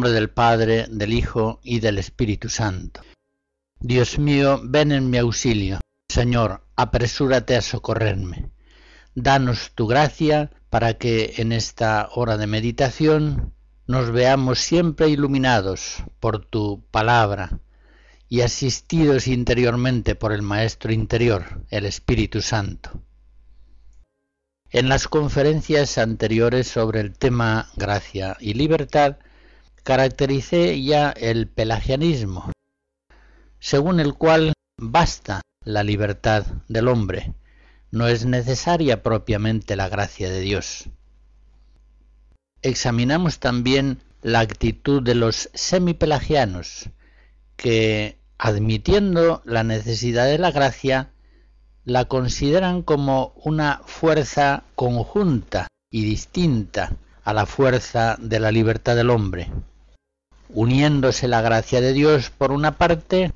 Nombre del Padre, del Hijo y del Espíritu Santo. Dios mío, ven en mi auxilio. Señor, apresúrate a socorrerme. Danos tu gracia para que en esta hora de meditación nos veamos siempre iluminados por tu palabra y asistidos interiormente por el Maestro interior, el Espíritu Santo. En las conferencias anteriores sobre el tema gracia y libertad, caractericé ya el pelagianismo, según el cual basta la libertad del hombre, no es necesaria propiamente la gracia de Dios. Examinamos también la actitud de los semipelagianos, que, admitiendo la necesidad de la gracia, la consideran como una fuerza conjunta y distinta a la fuerza de la libertad del hombre uniéndose la gracia de Dios por una parte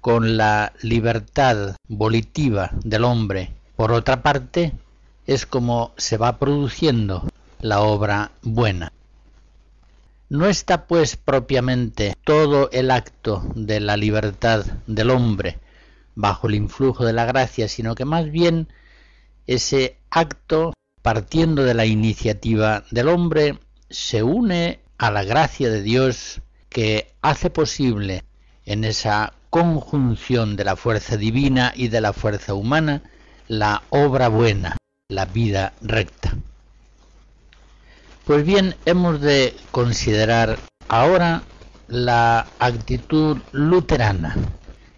con la libertad volitiva del hombre, por otra parte, es como se va produciendo la obra buena. No está pues propiamente todo el acto de la libertad del hombre bajo el influjo de la gracia, sino que más bien ese acto, partiendo de la iniciativa del hombre, se une a la gracia de Dios que hace posible en esa conjunción de la fuerza divina y de la fuerza humana la obra buena, la vida recta. Pues bien, hemos de considerar ahora la actitud luterana,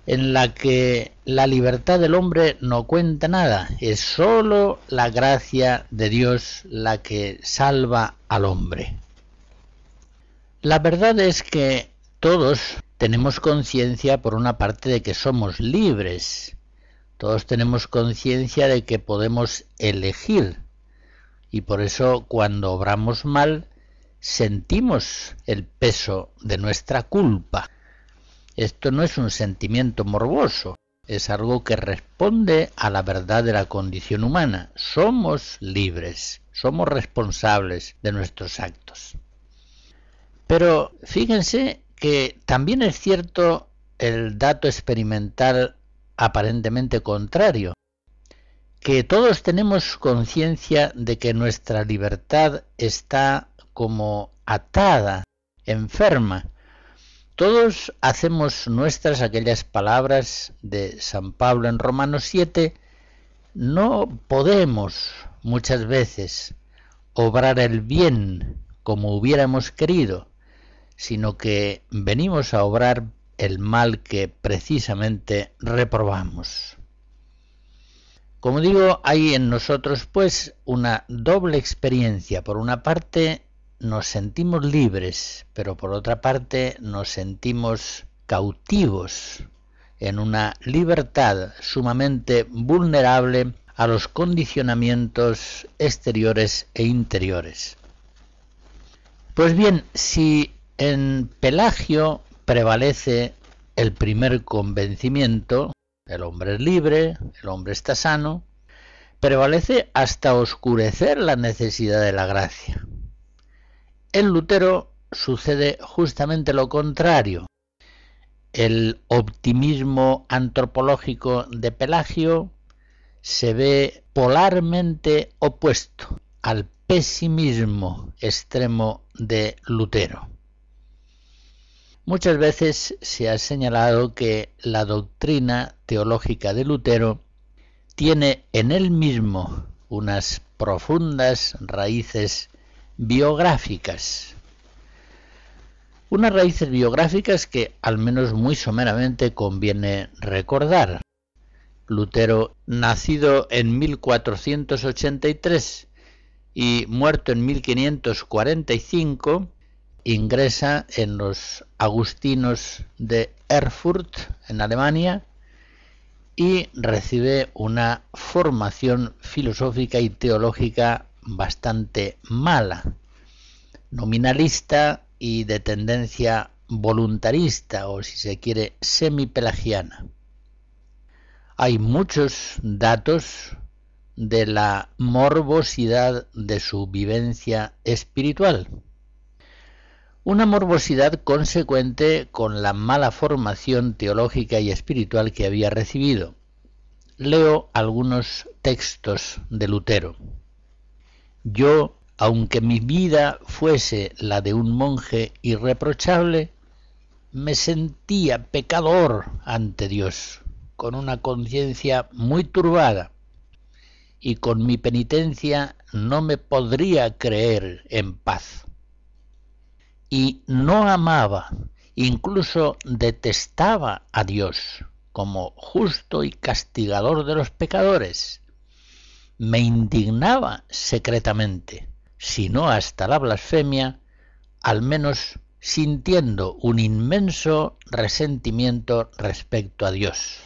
en la que la libertad del hombre no cuenta nada, es sólo la gracia de Dios la que salva al hombre. La verdad es que todos tenemos conciencia por una parte de que somos libres. Todos tenemos conciencia de que podemos elegir. Y por eso cuando obramos mal sentimos el peso de nuestra culpa. Esto no es un sentimiento morboso, es algo que responde a la verdad de la condición humana. Somos libres, somos responsables de nuestros actos. Pero fíjense que también es cierto el dato experimental aparentemente contrario, que todos tenemos conciencia de que nuestra libertad está como atada, enferma. Todos hacemos nuestras aquellas palabras de San Pablo en Romanos 7, no podemos muchas veces obrar el bien como hubiéramos querido, sino que venimos a obrar el mal que precisamente reprobamos. Como digo, hay en nosotros pues una doble experiencia. Por una parte nos sentimos libres, pero por otra parte nos sentimos cautivos en una libertad sumamente vulnerable a los condicionamientos exteriores e interiores. Pues bien, si en Pelagio prevalece el primer convencimiento, el hombre es libre, el hombre está sano, prevalece hasta oscurecer la necesidad de la gracia. En Lutero sucede justamente lo contrario. El optimismo antropológico de Pelagio se ve polarmente opuesto al pesimismo extremo de Lutero. Muchas veces se ha señalado que la doctrina teológica de Lutero tiene en él mismo unas profundas raíces biográficas. Unas raíces biográficas que al menos muy someramente conviene recordar. Lutero, nacido en 1483 y muerto en 1545, ingresa en los agustinos de Erfurt, en Alemania, y recibe una formación filosófica y teológica bastante mala, nominalista y de tendencia voluntarista o si se quiere semipelagiana. Hay muchos datos de la morbosidad de su vivencia espiritual. Una morbosidad consecuente con la mala formación teológica y espiritual que había recibido. Leo algunos textos de Lutero. Yo, aunque mi vida fuese la de un monje irreprochable, me sentía pecador ante Dios, con una conciencia muy turbada, y con mi penitencia no me podría creer en paz. Y no amaba, incluso detestaba a Dios como justo y castigador de los pecadores. Me indignaba secretamente, si no hasta la blasfemia, al menos sintiendo un inmenso resentimiento respecto a Dios.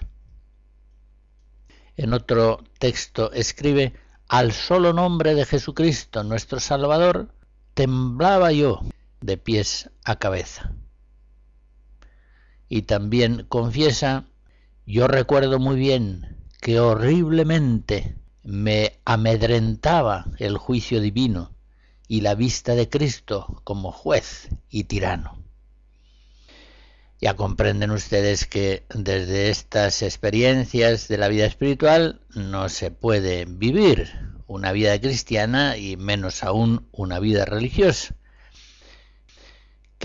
En otro texto escribe, al solo nombre de Jesucristo nuestro Salvador, temblaba yo de pies a cabeza. Y también confiesa, yo recuerdo muy bien que horriblemente me amedrentaba el juicio divino y la vista de Cristo como juez y tirano. Ya comprenden ustedes que desde estas experiencias de la vida espiritual no se puede vivir una vida cristiana y menos aún una vida religiosa.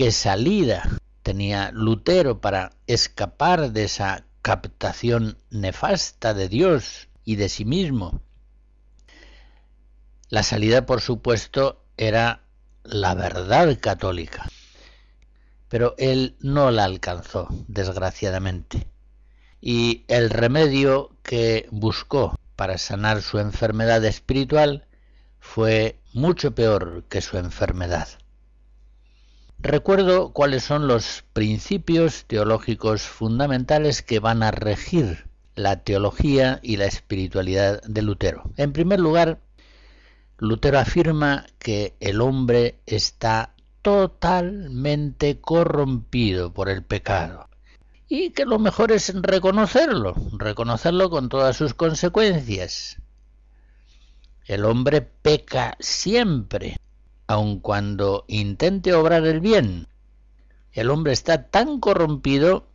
¿Qué salida tenía Lutero para escapar de esa captación nefasta de Dios y de sí mismo? La salida, por supuesto, era la verdad católica. Pero él no la alcanzó, desgraciadamente. Y el remedio que buscó para sanar su enfermedad espiritual fue mucho peor que su enfermedad. Recuerdo cuáles son los principios teológicos fundamentales que van a regir la teología y la espiritualidad de Lutero. En primer lugar, Lutero afirma que el hombre está totalmente corrompido por el pecado y que lo mejor es reconocerlo, reconocerlo con todas sus consecuencias. El hombre peca siempre, aun cuando intente obrar el bien. El hombre está tan corrompido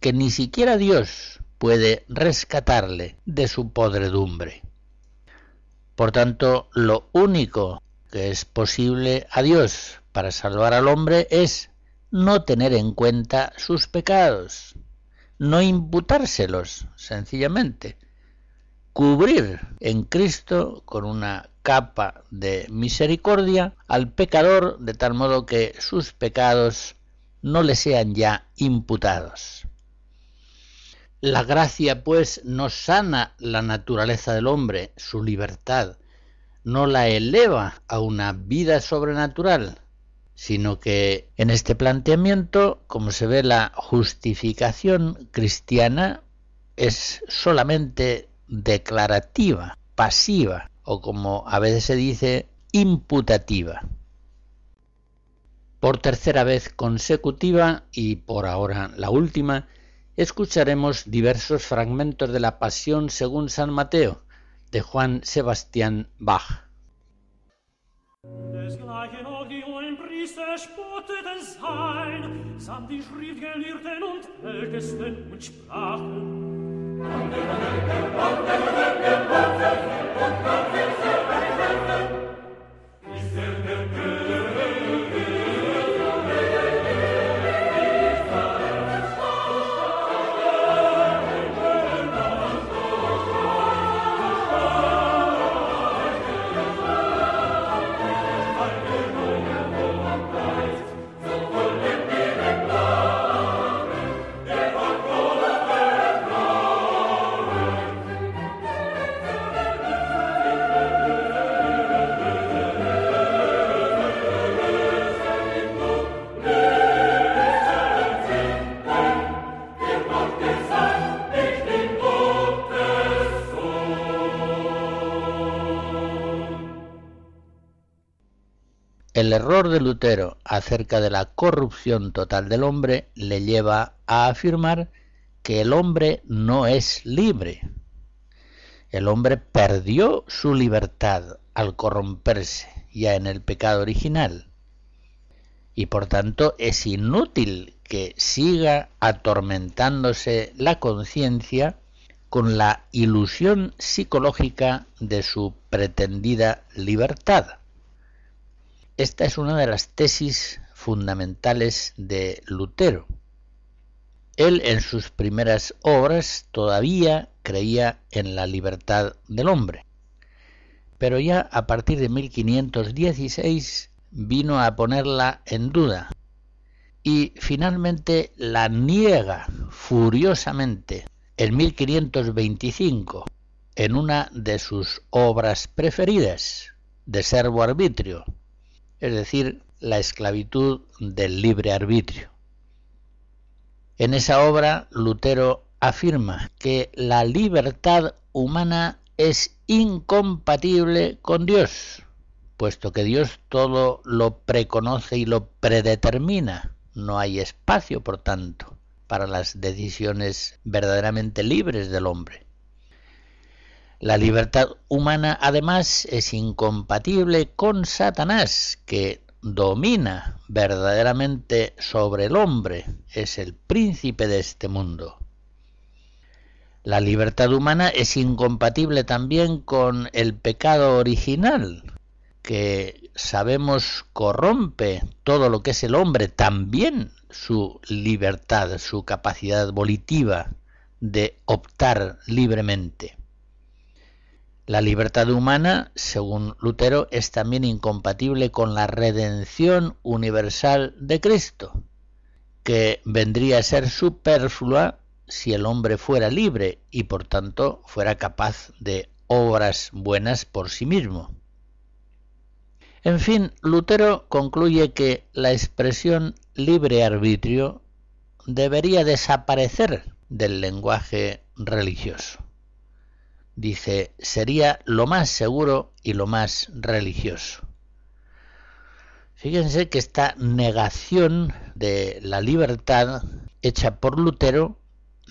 que ni siquiera Dios puede rescatarle de su podredumbre. Por tanto, lo único que es posible a Dios para salvar al hombre es no tener en cuenta sus pecados, no imputárselos, sencillamente, cubrir en Cristo con una capa de misericordia al pecador de tal modo que sus pecados no le sean ya imputados. La gracia, pues, no sana la naturaleza del hombre, su libertad, no la eleva a una vida sobrenatural, sino que en este planteamiento, como se ve, la justificación cristiana es solamente declarativa, pasiva, o como a veces se dice, imputativa. Por tercera vez consecutiva, y por ahora la última, escucharemos diversos fragmentos de la Pasión según San Mateo, de Juan Sebastián Bach. Und der el error de Lutero acerca de la corrupción total del hombre le lleva a afirmar que el hombre no es libre. El hombre perdió su libertad al corromperse ya en el pecado original y por tanto es inútil que siga atormentándose la conciencia con la ilusión psicológica de su pretendida libertad. Esta es una de las tesis fundamentales de Lutero. Él en sus primeras obras todavía creía en la libertad del hombre, pero ya a partir de 1516 vino a ponerla en duda. Y finalmente la niega furiosamente en 1525 en una de sus obras preferidas, de servo arbitrio, es decir, la esclavitud del libre arbitrio. En esa obra Lutero afirma que la libertad humana es incompatible con Dios, puesto que Dios todo lo preconoce y lo predetermina. No hay espacio, por tanto, para las decisiones verdaderamente libres del hombre. La libertad humana además es incompatible con Satanás, que domina verdaderamente sobre el hombre, es el príncipe de este mundo. La libertad humana es incompatible también con el pecado original, que sabemos corrompe todo lo que es el hombre, también su libertad, su capacidad volitiva de optar libremente. La libertad humana, según Lutero, es también incompatible con la redención universal de Cristo, que vendría a ser superflua si el hombre fuera libre y por tanto fuera capaz de obras buenas por sí mismo. En fin, Lutero concluye que la expresión libre arbitrio debería desaparecer del lenguaje religioso dice, sería lo más seguro y lo más religioso. Fíjense que esta negación de la libertad hecha por Lutero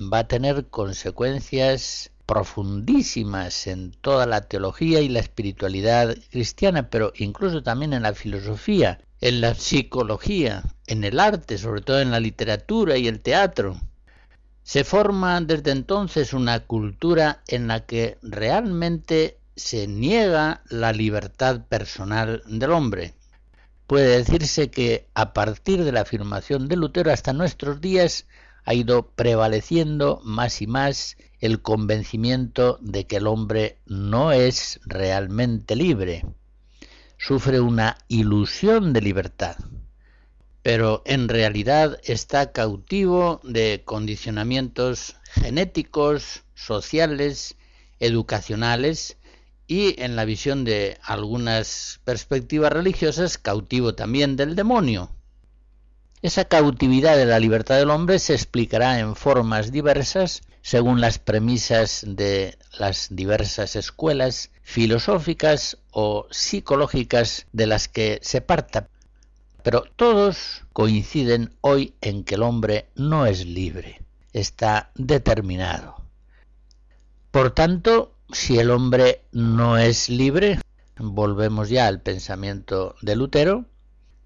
va a tener consecuencias profundísimas en toda la teología y la espiritualidad cristiana, pero incluso también en la filosofía, en la psicología, en el arte, sobre todo en la literatura y el teatro. Se forma desde entonces una cultura en la que realmente se niega la libertad personal del hombre. Puede decirse que a partir de la afirmación de Lutero hasta nuestros días ha ido prevaleciendo más y más el convencimiento de que el hombre no es realmente libre. Sufre una ilusión de libertad pero en realidad está cautivo de condicionamientos genéticos, sociales, educacionales y en la visión de algunas perspectivas religiosas cautivo también del demonio. Esa cautividad de la libertad del hombre se explicará en formas diversas según las premisas de las diversas escuelas filosóficas o psicológicas de las que se parta. Pero todos coinciden hoy en que el hombre no es libre, está determinado. Por tanto, si el hombre no es libre, volvemos ya al pensamiento de Lutero,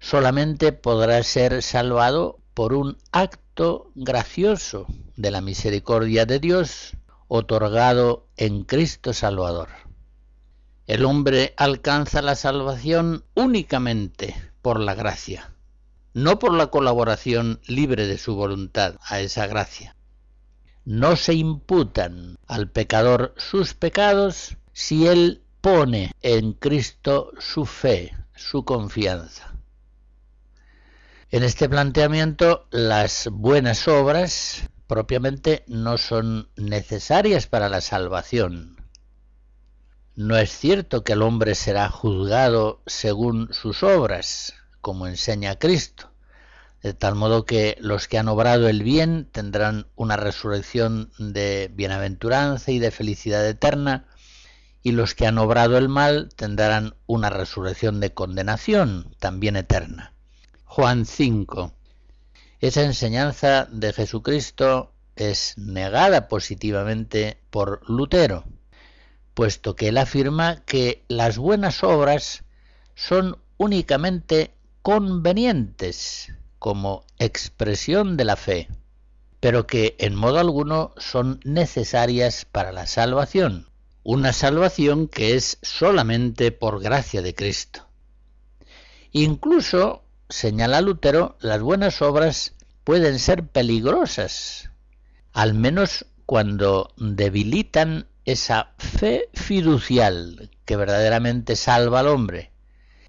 solamente podrá ser salvado por un acto gracioso de la misericordia de Dios otorgado en Cristo Salvador. El hombre alcanza la salvación únicamente por la gracia, no por la colaboración libre de su voluntad a esa gracia. No se imputan al pecador sus pecados si él pone en Cristo su fe, su confianza. En este planteamiento, las buenas obras propiamente no son necesarias para la salvación. No es cierto que el hombre será juzgado según sus obras, como enseña Cristo, de tal modo que los que han obrado el bien tendrán una resurrección de bienaventuranza y de felicidad eterna, y los que han obrado el mal tendrán una resurrección de condenación, también eterna. Juan 5. Esa enseñanza de Jesucristo es negada positivamente por Lutero, puesto que él afirma que las buenas obras son únicamente convenientes como expresión de la fe, pero que en modo alguno son necesarias para la salvación, una salvación que es solamente por gracia de Cristo. Incluso, señala Lutero, las buenas obras pueden ser peligrosas, al menos cuando debilitan esa fe fiducial que verdaderamente salva al hombre.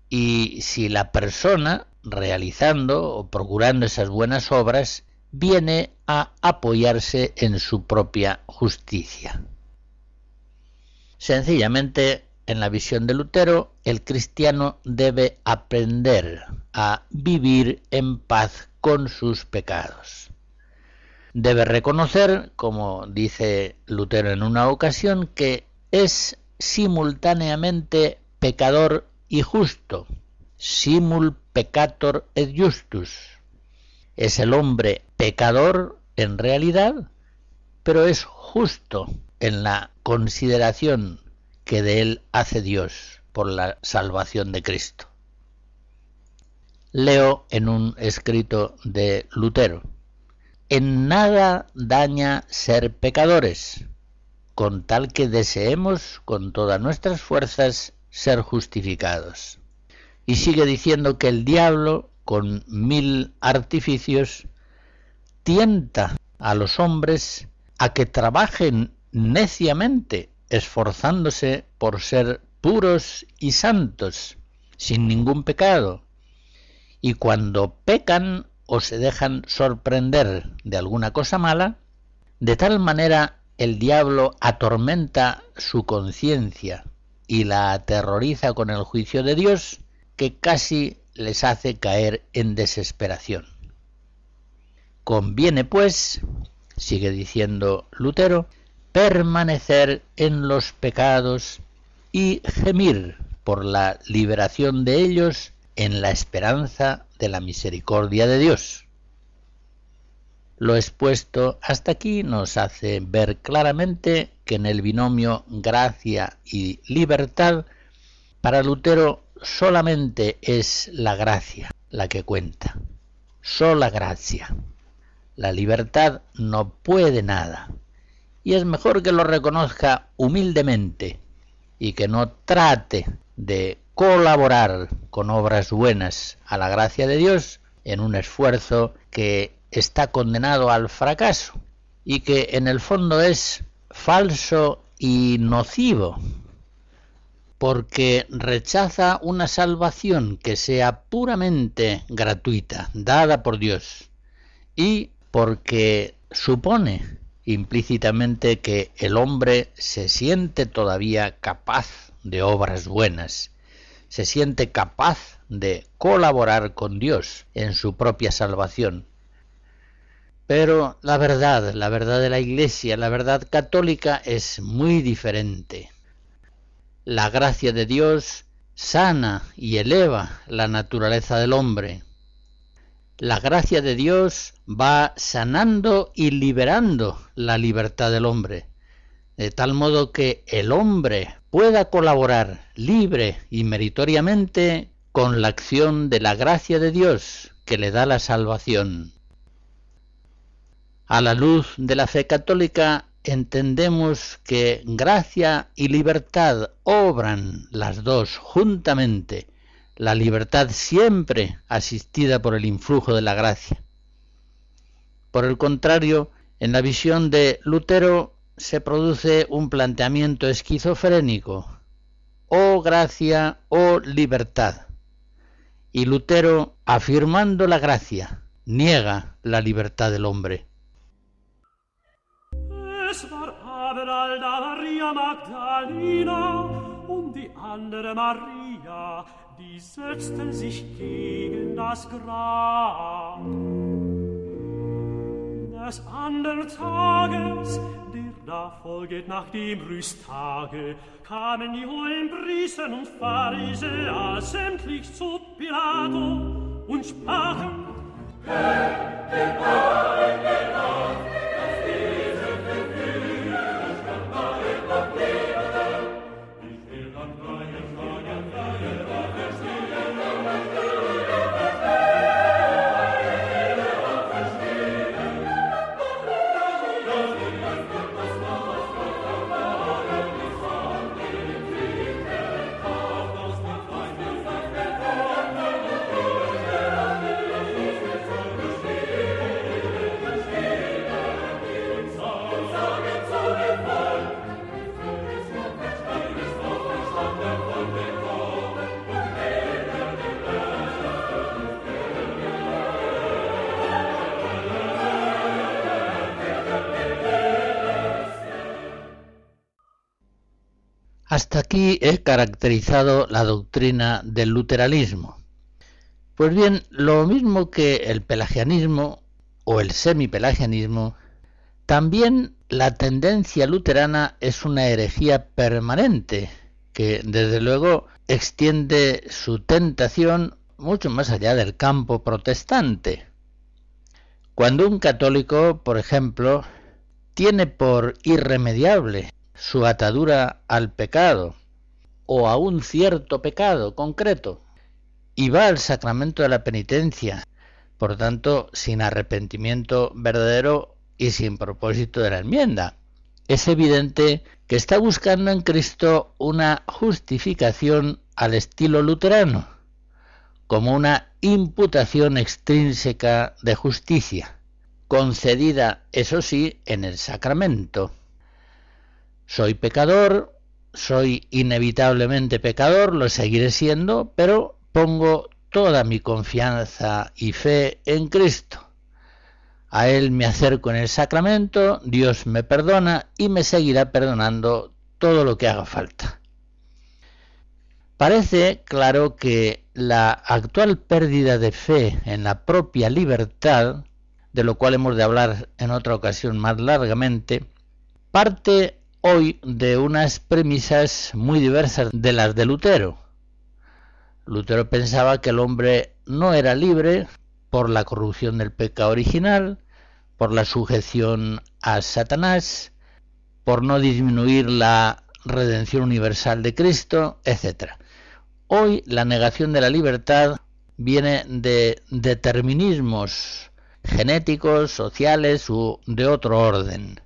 Y si la persona, realizando o procurando esas buenas obras, viene a apoyarse en su propia justicia. Sencillamente, en la visión de Lutero, el cristiano debe aprender a vivir en paz con sus pecados. Debe reconocer, como dice Lutero en una ocasión, que es simultáneamente pecador y justo, simul peccator et justus. Es el hombre pecador en realidad, pero es justo en la consideración que de él hace Dios por la salvación de Cristo. Leo en un escrito de Lutero, en nada daña ser pecadores, con tal que deseemos con todas nuestras fuerzas ser justificados. Y sigue diciendo que el diablo, con mil artificios, tienta a los hombres a que trabajen neciamente, esforzándose por ser puros y santos, sin ningún pecado. Y cuando pecan o se dejan sorprender de alguna cosa mala, de tal manera el diablo atormenta su conciencia y la aterroriza con el juicio de Dios, que casi les hace caer en desesperación. Conviene, pues, sigue diciendo Lutero, permanecer en los pecados y gemir por la liberación de ellos en la esperanza de la misericordia de Dios. Lo expuesto hasta aquí nos hace ver claramente que en el binomio gracia y libertad, para Lutero solamente es la gracia la que cuenta, sola gracia. La libertad no puede nada y es mejor que lo reconozca humildemente y que no trate de colaborar con obras buenas a la gracia de Dios en un esfuerzo que está condenado al fracaso y que en el fondo es falso y nocivo porque rechaza una salvación que sea puramente gratuita, dada por Dios, y porque supone implícitamente que el hombre se siente todavía capaz de obras buenas, se siente capaz de colaborar con Dios en su propia salvación. Pero la verdad, la verdad de la Iglesia, la verdad católica es muy diferente. La gracia de Dios sana y eleva la naturaleza del hombre, la gracia de Dios va sanando y liberando la libertad del hombre, de tal modo que el hombre pueda colaborar libre y meritoriamente con la acción de la gracia de Dios que le da la salvación. A la luz de la fe católica entendemos que gracia y libertad obran las dos juntamente la libertad siempre asistida por el influjo de la gracia. Por el contrario, en la visión de Lutero se produce un planteamiento esquizofrénico, o gracia o libertad. Y Lutero, afirmando la gracia, niega la libertad del hombre. die setzten sich gegen das Grab. Des andern Tages der Da folget nach dem Rüsttage, kamen die hohen Priester und Pharisäer sämtlich zu Pilato und sprachen, Herr, den Wahrheit, den Hasta aquí he caracterizado la doctrina del luteranismo. Pues bien, lo mismo que el pelagianismo o el semipelagianismo, también la tendencia luterana es una herejía permanente que desde luego extiende su tentación mucho más allá del campo protestante. Cuando un católico, por ejemplo, tiene por irremediable su atadura al pecado o a un cierto pecado concreto y va al sacramento de la penitencia, por tanto sin arrepentimiento verdadero y sin propósito de la enmienda. Es evidente que está buscando en Cristo una justificación al estilo luterano, como una imputación extrínseca de justicia, concedida, eso sí, en el sacramento. Soy pecador, soy inevitablemente pecador, lo seguiré siendo, pero pongo toda mi confianza y fe en Cristo. A Él me acerco en el sacramento, Dios me perdona y me seguirá perdonando todo lo que haga falta. Parece claro que la actual pérdida de fe en la propia libertad, de lo cual hemos de hablar en otra ocasión más largamente, parte hoy de unas premisas muy diversas de las de Lutero. Lutero pensaba que el hombre no era libre por la corrupción del pecado original, por la sujeción a Satanás, por no disminuir la redención universal de Cristo, etc. Hoy la negación de la libertad viene de determinismos genéticos, sociales u de otro orden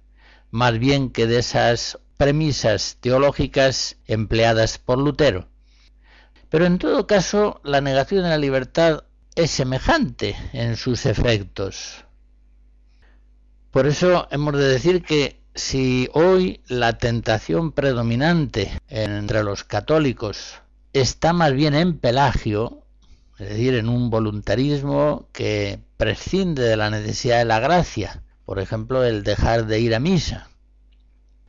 más bien que de esas premisas teológicas empleadas por Lutero. Pero en todo caso, la negación de la libertad es semejante en sus efectos. Por eso hemos de decir que si hoy la tentación predominante entre los católicos está más bien en Pelagio, es decir, en un voluntarismo que prescinde de la necesidad de la gracia, por ejemplo, el dejar de ir a misa.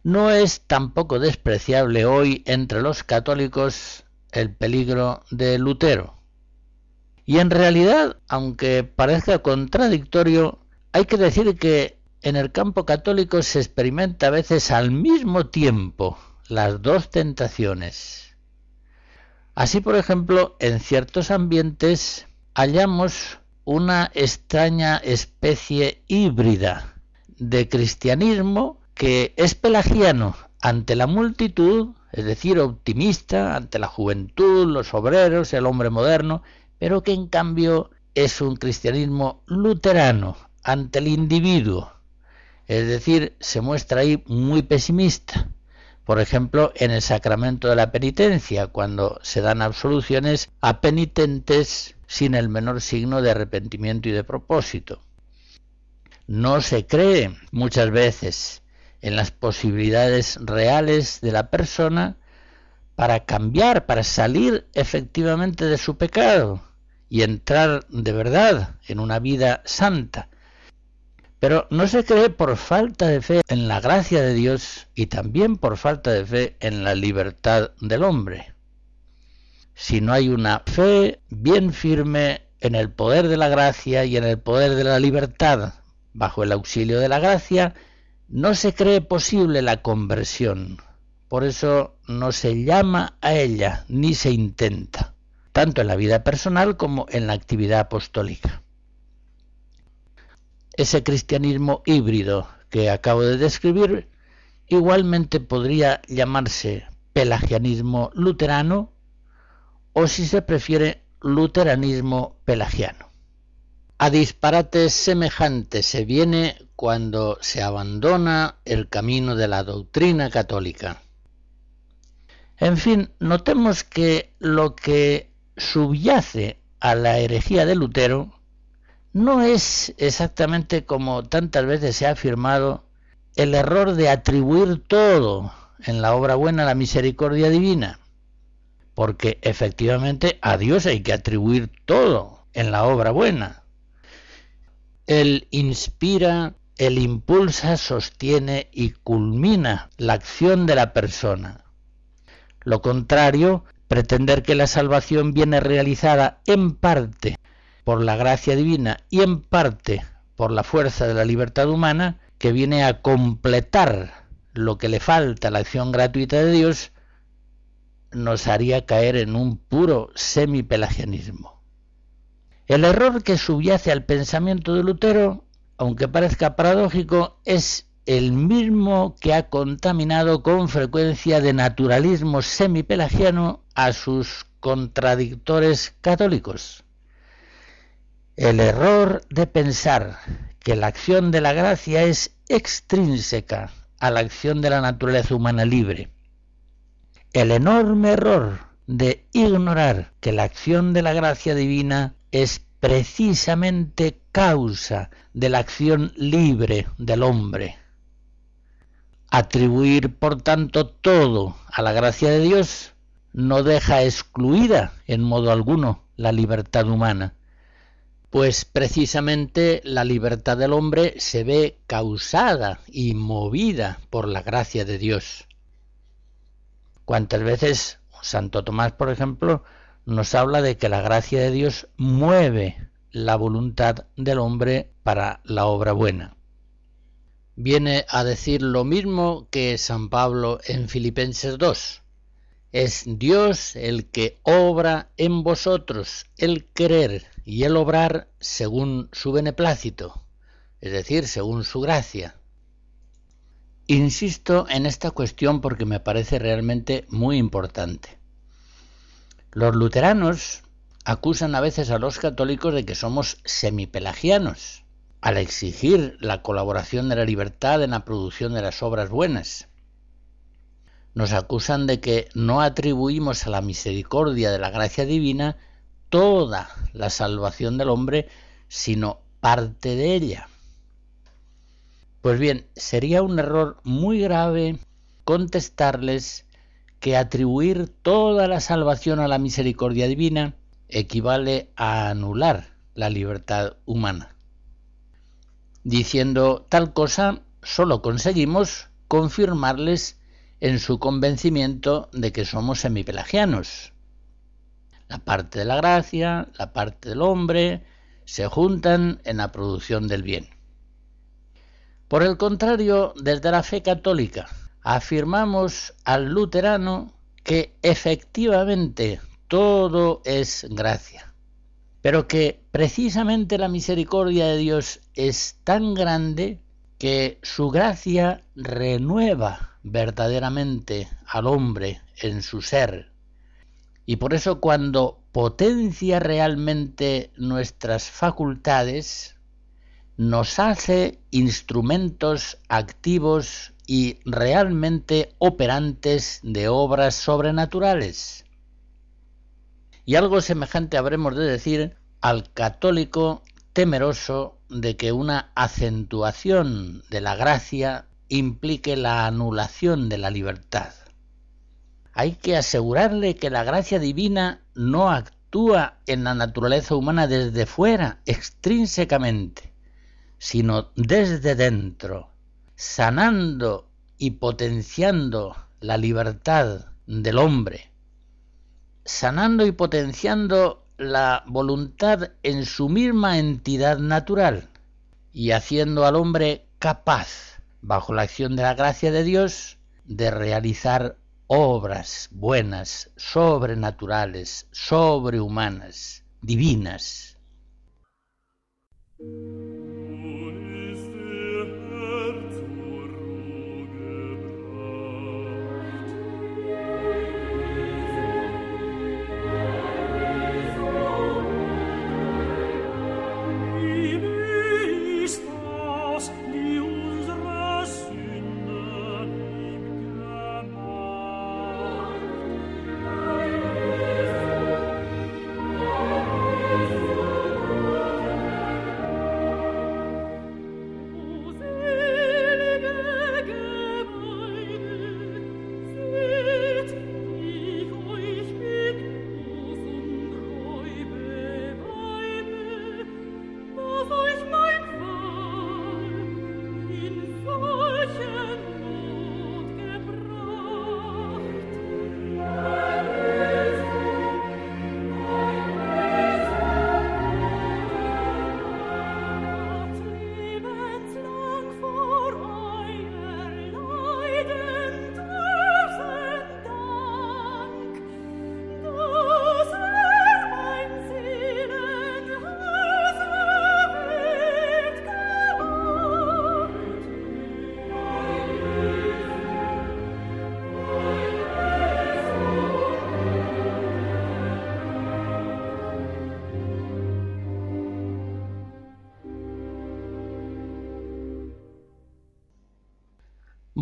No es tampoco despreciable hoy entre los católicos el peligro de Lutero. Y en realidad, aunque parezca contradictorio, hay que decir que en el campo católico se experimenta a veces al mismo tiempo las dos tentaciones. Así, por ejemplo, en ciertos ambientes hallamos una extraña especie híbrida de cristianismo que es pelagiano ante la multitud, es decir, optimista ante la juventud, los obreros, el hombre moderno, pero que en cambio es un cristianismo luterano ante el individuo, es decir, se muestra ahí muy pesimista. Por ejemplo, en el sacramento de la penitencia, cuando se dan absoluciones a penitentes sin el menor signo de arrepentimiento y de propósito. No se cree muchas veces en las posibilidades reales de la persona para cambiar, para salir efectivamente de su pecado y entrar de verdad en una vida santa. Pero no se cree por falta de fe en la gracia de Dios y también por falta de fe en la libertad del hombre si no hay una fe bien firme en el poder de la gracia y en el poder de la libertad, bajo el auxilio de la gracia, No se cree posible la conversión, por eso no se llama a ella ni se intenta, tanto en la vida personal como en la actividad apostólica. Ese cristianismo híbrido que acabo de describir igualmente podría llamarse pelagianismo luterano o si se prefiere luteranismo pelagiano. A disparates semejantes se viene cuando se abandona el camino de la doctrina católica. En fin, notemos que lo que subyace a la herejía de Lutero no es exactamente como tantas veces se ha afirmado el error de atribuir todo en la obra buena a la misericordia divina, porque efectivamente a Dios hay que atribuir todo en la obra buena. Él inspira, él impulsa, sostiene y culmina la acción de la persona. Lo contrario, pretender que la salvación viene realizada en parte por la gracia divina y en parte por la fuerza de la libertad humana, que viene a completar lo que le falta a la acción gratuita de Dios, nos haría caer en un puro semipelagianismo. El error que subyace al pensamiento de Lutero, aunque parezca paradójico, es el mismo que ha contaminado con frecuencia de naturalismo semipelagiano a sus contradictores católicos. El error de pensar que la acción de la gracia es extrínseca a la acción de la naturaleza humana libre. El enorme error de ignorar que la acción de la gracia divina es precisamente causa de la acción libre del hombre. Atribuir, por tanto, todo a la gracia de Dios no deja excluida en modo alguno la libertad humana, pues precisamente la libertad del hombre se ve causada y movida por la gracia de Dios. ¿Cuántas veces Santo Tomás, por ejemplo, nos habla de que la gracia de Dios mueve la voluntad del hombre para la obra buena. Viene a decir lo mismo que San Pablo en Filipenses 2. Es Dios el que obra en vosotros el querer y el obrar según su beneplácito, es decir, según su gracia. Insisto en esta cuestión porque me parece realmente muy importante. Los luteranos acusan a veces a los católicos de que somos semipelagianos, al exigir la colaboración de la libertad en la producción de las obras buenas. Nos acusan de que no atribuimos a la misericordia de la gracia divina toda la salvación del hombre, sino parte de ella. Pues bien, sería un error muy grave contestarles que atribuir toda la salvación a la misericordia divina equivale a anular la libertad humana. Diciendo tal cosa, solo conseguimos confirmarles en su convencimiento de que somos semipelagianos. La parte de la gracia, la parte del hombre, se juntan en la producción del bien. Por el contrario, desde la fe católica, afirmamos al luterano que efectivamente todo es gracia, pero que precisamente la misericordia de Dios es tan grande que su gracia renueva verdaderamente al hombre en su ser. Y por eso cuando potencia realmente nuestras facultades, nos hace instrumentos activos y realmente operantes de obras sobrenaturales. Y algo semejante habremos de decir al católico temeroso de que una acentuación de la gracia implique la anulación de la libertad. Hay que asegurarle que la gracia divina no actúa en la naturaleza humana desde fuera, extrínsecamente, sino desde dentro, sanando y potenciando la libertad del hombre, sanando y potenciando la voluntad en su misma entidad natural y haciendo al hombre capaz bajo la acción de la gracia de Dios, de realizar obras buenas, sobrenaturales, sobrehumanas, divinas.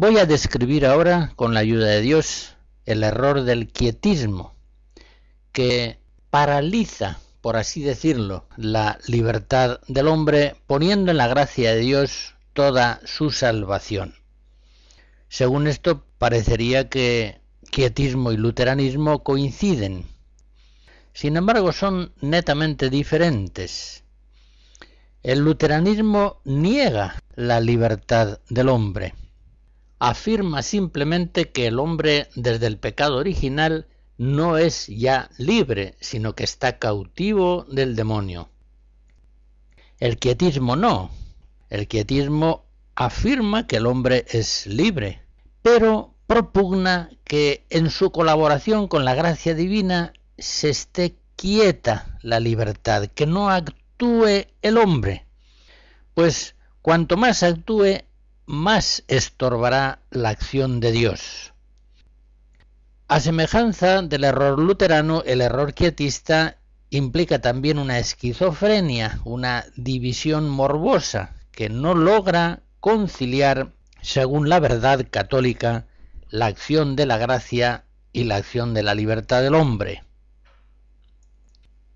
Voy a describir ahora, con la ayuda de Dios, el error del quietismo, que paraliza, por así decirlo, la libertad del hombre, poniendo en la gracia de Dios toda su salvación. Según esto, parecería que quietismo y luteranismo coinciden. Sin embargo, son netamente diferentes. El luteranismo niega la libertad del hombre afirma simplemente que el hombre desde el pecado original no es ya libre, sino que está cautivo del demonio. El quietismo no. El quietismo afirma que el hombre es libre, pero propugna que en su colaboración con la gracia divina se esté quieta la libertad, que no actúe el hombre, pues cuanto más actúe, más estorbará la acción de Dios. A semejanza del error luterano, el error quietista implica también una esquizofrenia, una división morbosa que no logra conciliar, según la verdad católica, la acción de la gracia y la acción de la libertad del hombre.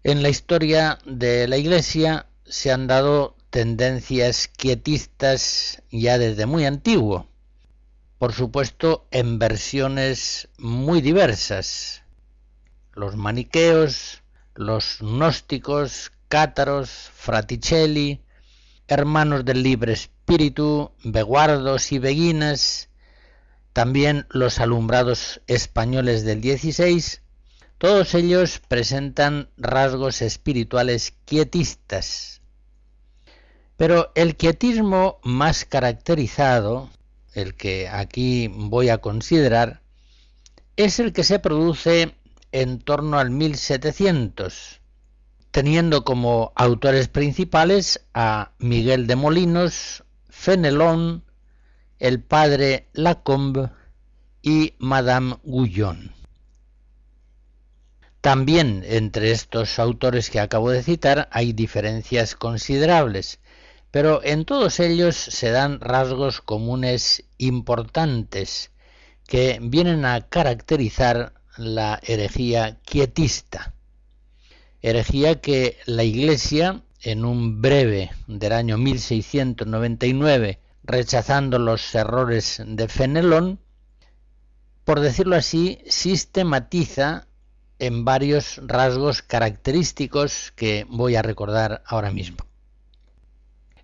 En la historia de la Iglesia se han dado tendencias quietistas ya desde muy antiguo, por supuesto en versiones muy diversas. Los maniqueos, los gnósticos, cátaros, fraticelli, hermanos del libre espíritu, beguardos y beguinas, también los alumbrados españoles del 16, todos ellos presentan rasgos espirituales quietistas, pero el quietismo más caracterizado, el que aquí voy a considerar, es el que se produce en torno al 1700, teniendo como autores principales a Miguel de Molinos, Fenelón, el padre Lacombe y Madame Guyon. También entre estos autores que acabo de citar hay diferencias considerables, pero en todos ellos se dan rasgos comunes importantes que vienen a caracterizar la herejía quietista. Herejía que la Iglesia, en un breve del año 1699, rechazando los errores de Fenelón, por decirlo así, sistematiza en varios rasgos característicos que voy a recordar ahora mismo.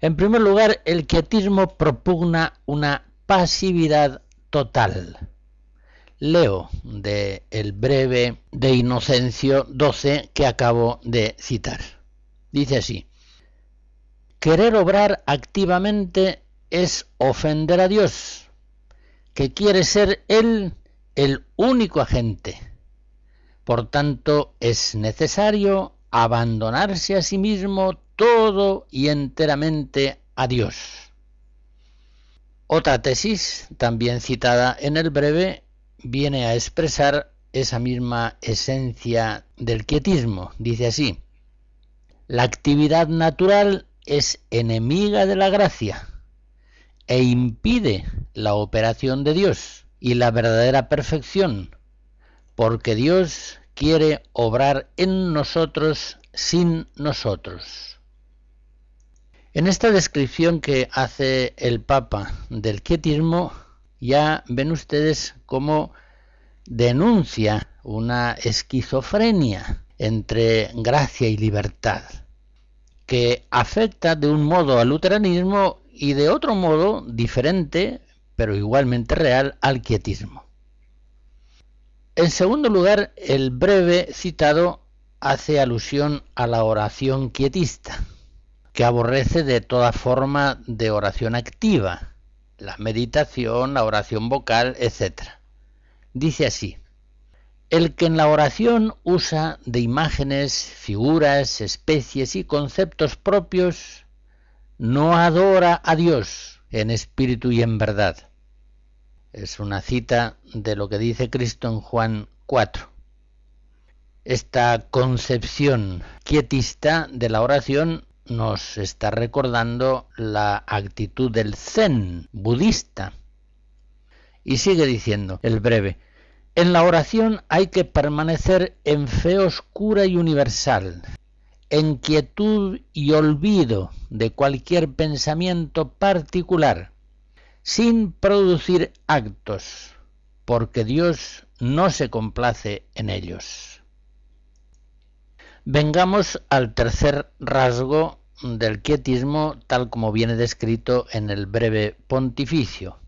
En primer lugar, el quietismo propugna una pasividad total. Leo de el breve de Inocencio XII que acabo de citar. Dice así, querer obrar activamente es ofender a Dios, que quiere ser Él el único agente. Por tanto, es necesario abandonarse a sí mismo todo y enteramente a Dios. Otra tesis, también citada en el breve, viene a expresar esa misma esencia del quietismo. Dice así, la actividad natural es enemiga de la gracia e impide la operación de Dios y la verdadera perfección, porque Dios quiere obrar en nosotros sin nosotros. En esta descripción que hace el Papa del quietismo, ya ven ustedes cómo denuncia una esquizofrenia entre gracia y libertad, que afecta de un modo al luteranismo y de otro modo diferente, pero igualmente real, al quietismo. En segundo lugar, el breve citado hace alusión a la oración quietista, que aborrece de toda forma de oración activa, la meditación, la oración vocal, etc. Dice así, el que en la oración usa de imágenes, figuras, especies y conceptos propios, no adora a Dios en espíritu y en verdad. Es una cita de lo que dice Cristo en Juan 4. Esta concepción quietista de la oración nos está recordando la actitud del zen budista. Y sigue diciendo el breve, en la oración hay que permanecer en fe oscura y universal, en quietud y olvido de cualquier pensamiento particular, sin producir actos, porque Dios no se complace en ellos. Vengamos al tercer rasgo del quietismo tal como viene descrito en el breve pontificio.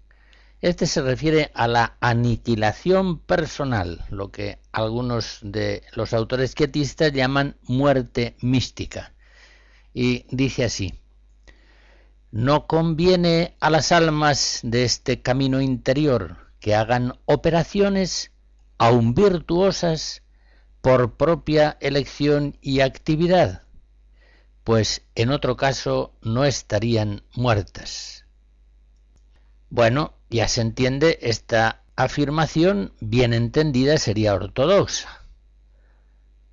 Este se refiere a la aniquilación personal, lo que algunos de los autores quietistas llaman muerte mística. Y dice así, no conviene a las almas de este camino interior que hagan operaciones aun virtuosas por propia elección y actividad, pues en otro caso no estarían muertas. Bueno, ya se entiende, esta afirmación bien entendida sería ortodoxa.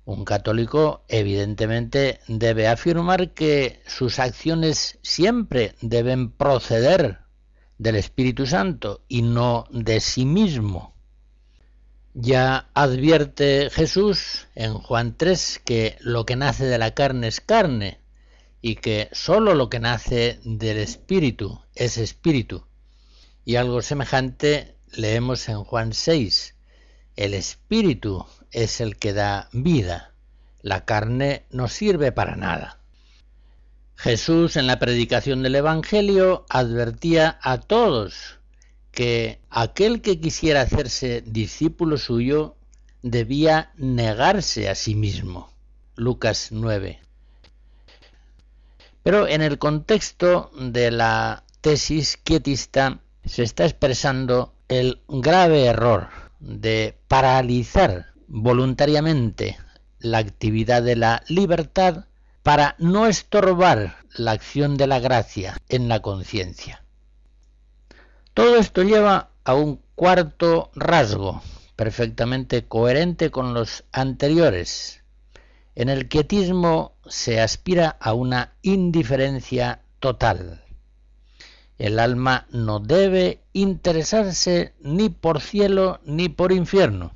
Un católico evidentemente debe afirmar que sus acciones siempre deben proceder del Espíritu Santo y no de sí mismo. Ya advierte Jesús en Juan 3 que lo que nace de la carne es carne y que sólo lo que nace del Espíritu es Espíritu. Y algo semejante leemos en Juan 6. El Espíritu es el que da vida. La carne no sirve para nada. Jesús en la predicación del Evangelio advertía a todos que aquel que quisiera hacerse discípulo suyo debía negarse a sí mismo. Lucas 9. Pero en el contexto de la tesis quietista se está expresando el grave error de paralizar voluntariamente la actividad de la libertad para no estorbar la acción de la gracia en la conciencia. Todo esto lleva a un cuarto rasgo, perfectamente coherente con los anteriores. En el quietismo se aspira a una indiferencia total. El alma no debe interesarse ni por cielo ni por infierno,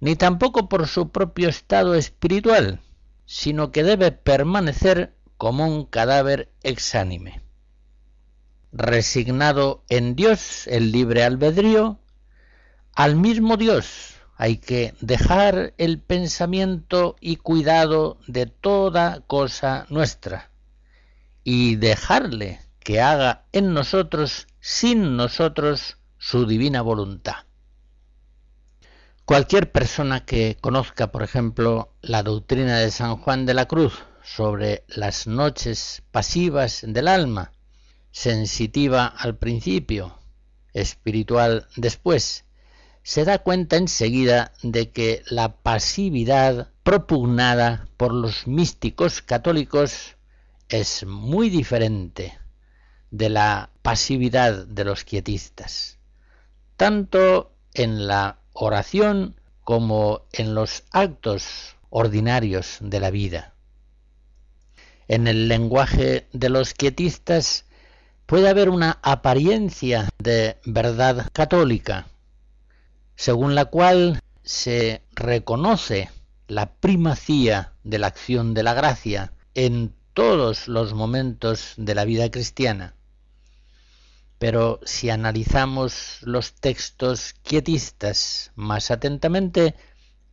ni tampoco por su propio estado espiritual, sino que debe permanecer como un cadáver exánime. Resignado en Dios el libre albedrío, al mismo Dios hay que dejar el pensamiento y cuidado de toda cosa nuestra y dejarle que haga en nosotros, sin nosotros, su divina voluntad. Cualquier persona que conozca, por ejemplo, la doctrina de San Juan de la Cruz sobre las noches pasivas del alma, sensitiva al principio, espiritual después, se da cuenta enseguida de que la pasividad propugnada por los místicos católicos es muy diferente de la pasividad de los quietistas, tanto en la oración como en los actos ordinarios de la vida. En el lenguaje de los quietistas puede haber una apariencia de verdad católica, según la cual se reconoce la primacía de la acción de la gracia en todos los momentos de la vida cristiana. Pero si analizamos los textos quietistas más atentamente,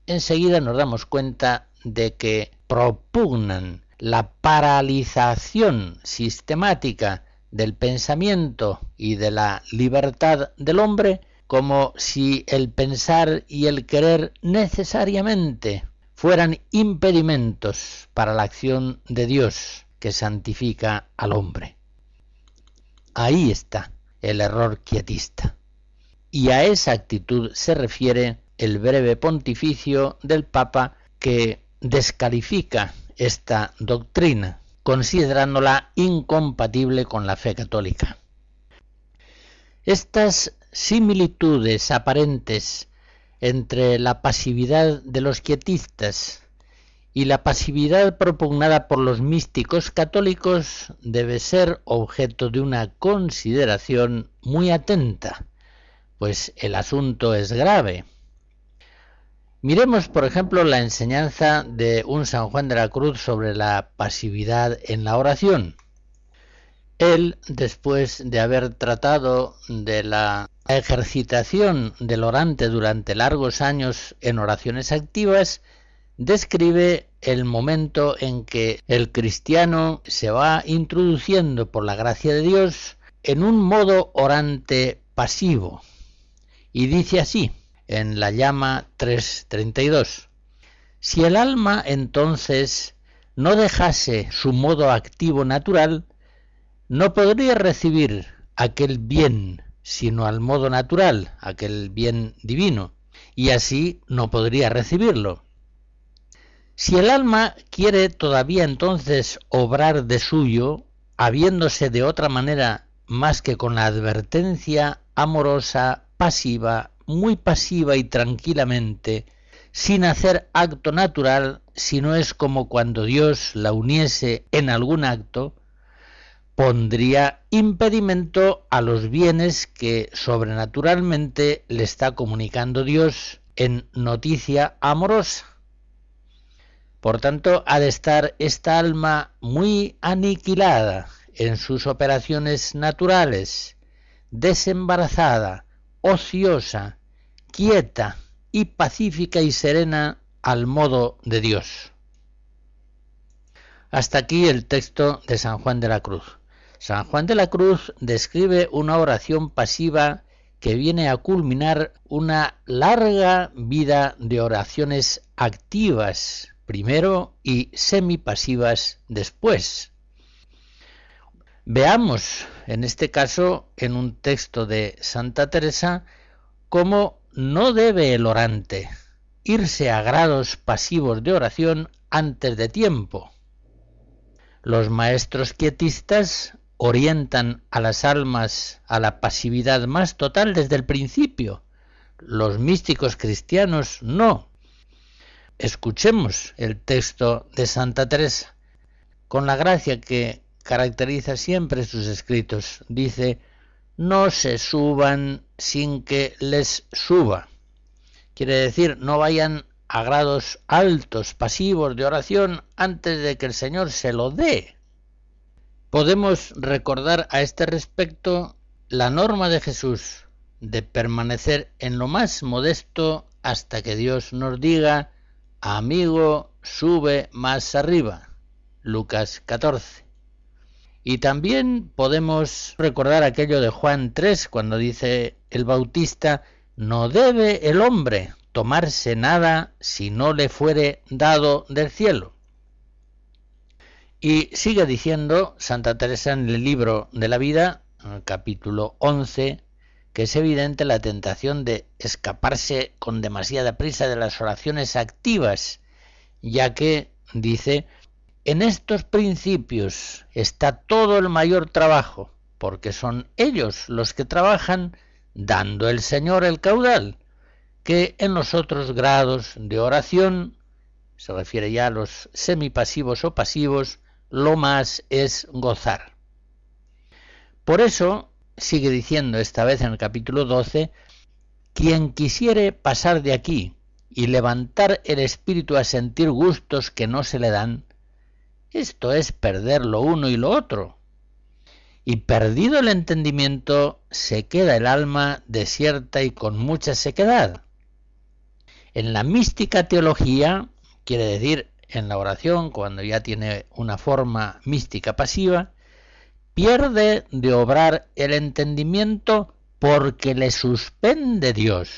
enseguida nos damos cuenta de que propugnan la paralización sistemática del pensamiento y de la libertad del hombre como si el pensar y el querer necesariamente fueran impedimentos para la acción de Dios que santifica al hombre. Ahí está el error quietista. Y a esa actitud se refiere el breve pontificio del Papa que descalifica esta doctrina, considerándola incompatible con la fe católica. Estas similitudes aparentes entre la pasividad de los quietistas y la pasividad propugnada por los místicos católicos debe ser objeto de una consideración muy atenta, pues el asunto es grave. Miremos, por ejemplo, la enseñanza de un San Juan de la Cruz sobre la pasividad en la oración. Él, después de haber tratado de la ejercitación del orante durante largos años en oraciones activas, describe el momento en que el cristiano se va introduciendo por la gracia de Dios en un modo orante pasivo. Y dice así, en la llama 332, si el alma entonces no dejase su modo activo natural, no podría recibir aquel bien sino al modo natural, aquel bien divino, y así no podría recibirlo. Si el alma quiere todavía entonces obrar de suyo, habiéndose de otra manera más que con la advertencia amorosa, pasiva, muy pasiva y tranquilamente, sin hacer acto natural, si no es como cuando Dios la uniese en algún acto, pondría impedimento a los bienes que sobrenaturalmente le está comunicando Dios en noticia amorosa. Por tanto, ha de estar esta alma muy aniquilada en sus operaciones naturales, desembarazada, ociosa, quieta y pacífica y serena al modo de Dios. Hasta aquí el texto de San Juan de la Cruz. San Juan de la Cruz describe una oración pasiva que viene a culminar una larga vida de oraciones activas primero y semipasivas después. Veamos, en este caso, en un texto de Santa Teresa, cómo no debe el orante irse a grados pasivos de oración antes de tiempo. Los maestros quietistas orientan a las almas a la pasividad más total desde el principio. Los místicos cristianos no. Escuchemos el texto de Santa Teresa con la gracia que caracteriza siempre sus escritos. Dice, no se suban sin que les suba. Quiere decir, no vayan a grados altos, pasivos de oración antes de que el Señor se lo dé. Podemos recordar a este respecto la norma de Jesús de permanecer en lo más modesto hasta que Dios nos diga, amigo, sube más arriba. Lucas 14. Y también podemos recordar aquello de Juan 3 cuando dice el Bautista, no debe el hombre tomarse nada si no le fuere dado del cielo. Y sigue diciendo Santa Teresa en el libro de la vida, capítulo 11, que es evidente la tentación de escaparse con demasiada prisa de las oraciones activas, ya que, dice, en estos principios está todo el mayor trabajo, porque son ellos los que trabajan dando el Señor el caudal, que en los otros grados de oración, se refiere ya a los semipasivos o pasivos, lo más es gozar. Por eso, sigue diciendo esta vez en el capítulo 12, quien quisiere pasar de aquí y levantar el espíritu a sentir gustos que no se le dan, esto es perder lo uno y lo otro. Y perdido el entendimiento, se queda el alma desierta y con mucha sequedad. En la mística teología, quiere decir en la oración, cuando ya tiene una forma mística pasiva, pierde de obrar el entendimiento porque le suspende Dios.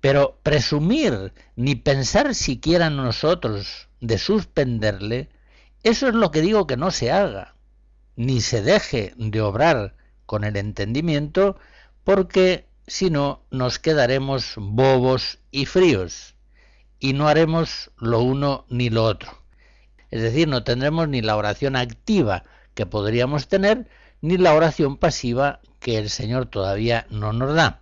Pero presumir ni pensar siquiera nosotros de suspenderle, eso es lo que digo que no se haga, ni se deje de obrar con el entendimiento, porque si no nos quedaremos bobos y fríos, y no haremos lo uno ni lo otro. Es decir, no tendremos ni la oración activa que podríamos tener, ni la oración pasiva que el Señor todavía no nos da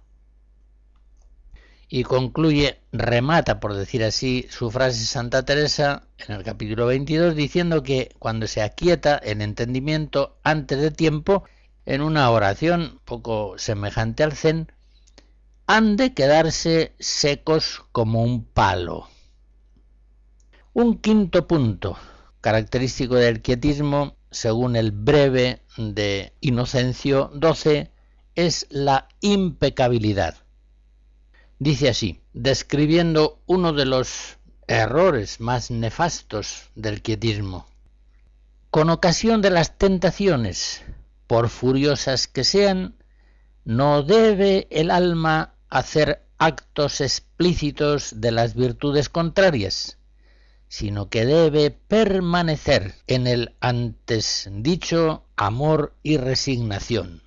y concluye, remata, por decir así, su frase Santa Teresa en el capítulo 22 diciendo que cuando se aquieta el entendimiento antes de tiempo, en una oración poco semejante al zen, han de quedarse secos como un palo. Un quinto punto, característico del quietismo, según el breve de Inocencio XII, es la impecabilidad Dice así, describiendo uno de los errores más nefastos del quietismo. Con ocasión de las tentaciones, por furiosas que sean, no debe el alma hacer actos explícitos de las virtudes contrarias, sino que debe permanecer en el antes dicho amor y resignación.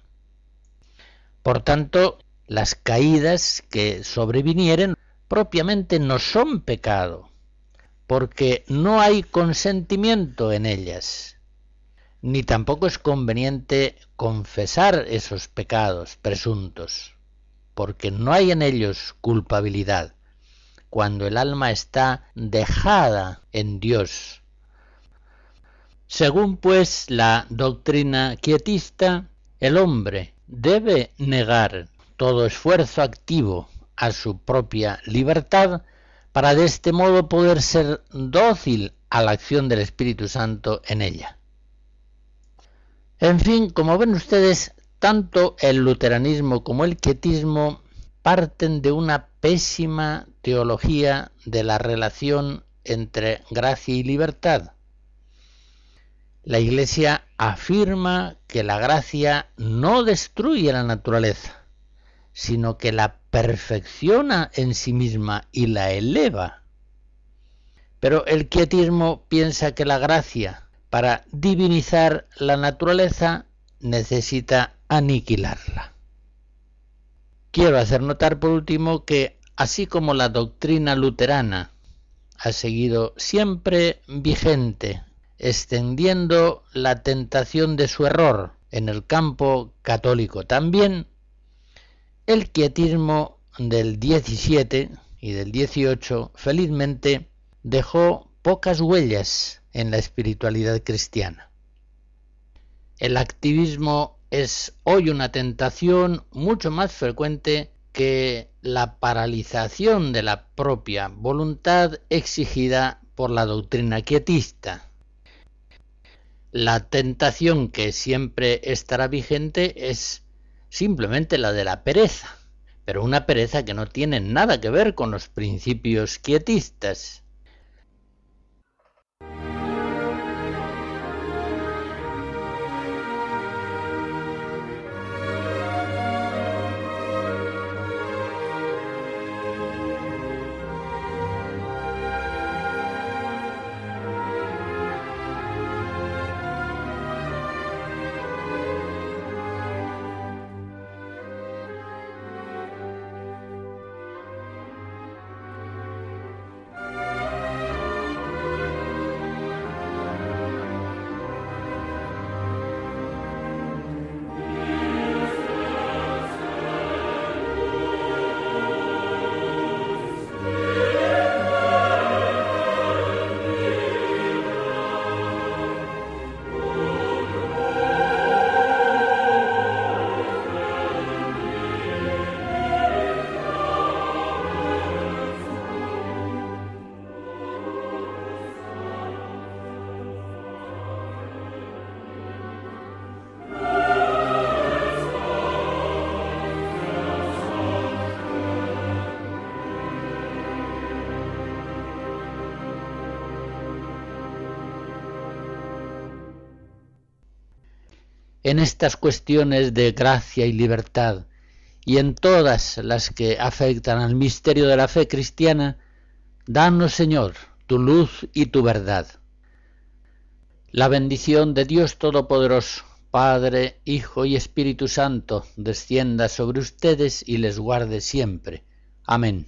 Por tanto, las caídas que sobrevinieren propiamente no son pecado, porque no hay consentimiento en ellas, ni tampoco es conveniente confesar esos pecados presuntos, porque no hay en ellos culpabilidad, cuando el alma está dejada en Dios. Según pues la doctrina quietista, el hombre debe negar todo esfuerzo activo a su propia libertad para de este modo poder ser dócil a la acción del Espíritu Santo en ella. En fin, como ven ustedes, tanto el luteranismo como el quietismo parten de una pésima teología de la relación entre gracia y libertad. La Iglesia afirma que la gracia no destruye la naturaleza, sino que la perfecciona en sí misma y la eleva. Pero el quietismo piensa que la gracia, para divinizar la naturaleza, necesita aniquilarla. Quiero hacer notar por último que, así como la doctrina luterana ha seguido siempre vigente, extendiendo la tentación de su error en el campo católico también, el quietismo del 17 y del 18 felizmente dejó pocas huellas en la espiritualidad cristiana. El activismo es hoy una tentación mucho más frecuente que la paralización de la propia voluntad exigida por la doctrina quietista. La tentación que siempre estará vigente es simplemente la de la pereza, pero una pereza que no tiene nada que ver con los principios quietistas. En estas cuestiones de gracia y libertad y en todas las que afectan al misterio de la fe cristiana, danos, Señor, tu luz y tu verdad. La bendición de Dios Todopoderoso, Padre, Hijo y Espíritu Santo, descienda sobre ustedes y les guarde siempre. Amén.